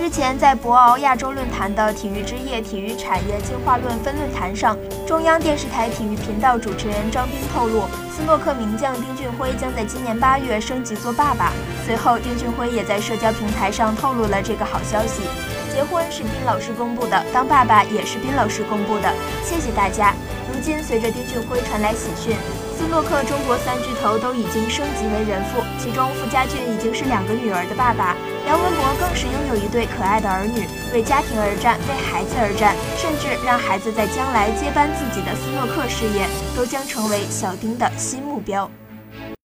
日前，在博鳌亚洲论坛的“体育之夜”体育产业进化论分论坛上，中央电视台体育频道主持人张斌透露，斯诺克名将丁俊晖将在今年八月升级做爸爸。随后，丁俊晖也在社交平台上透露了这个好消息：结婚是丁老师公布的，当爸爸也是丁老师公布的。谢谢大家。如今，随着丁俊晖传来喜讯。斯诺克中国三巨头都已经升级为人父，其中傅家俊已经是两个女儿的爸爸，梁文博更是拥有一对可爱的儿女，为家庭而战，为孩子而战，甚至让孩子在将来接班自己的斯诺克事业，都将成为小丁的新目标。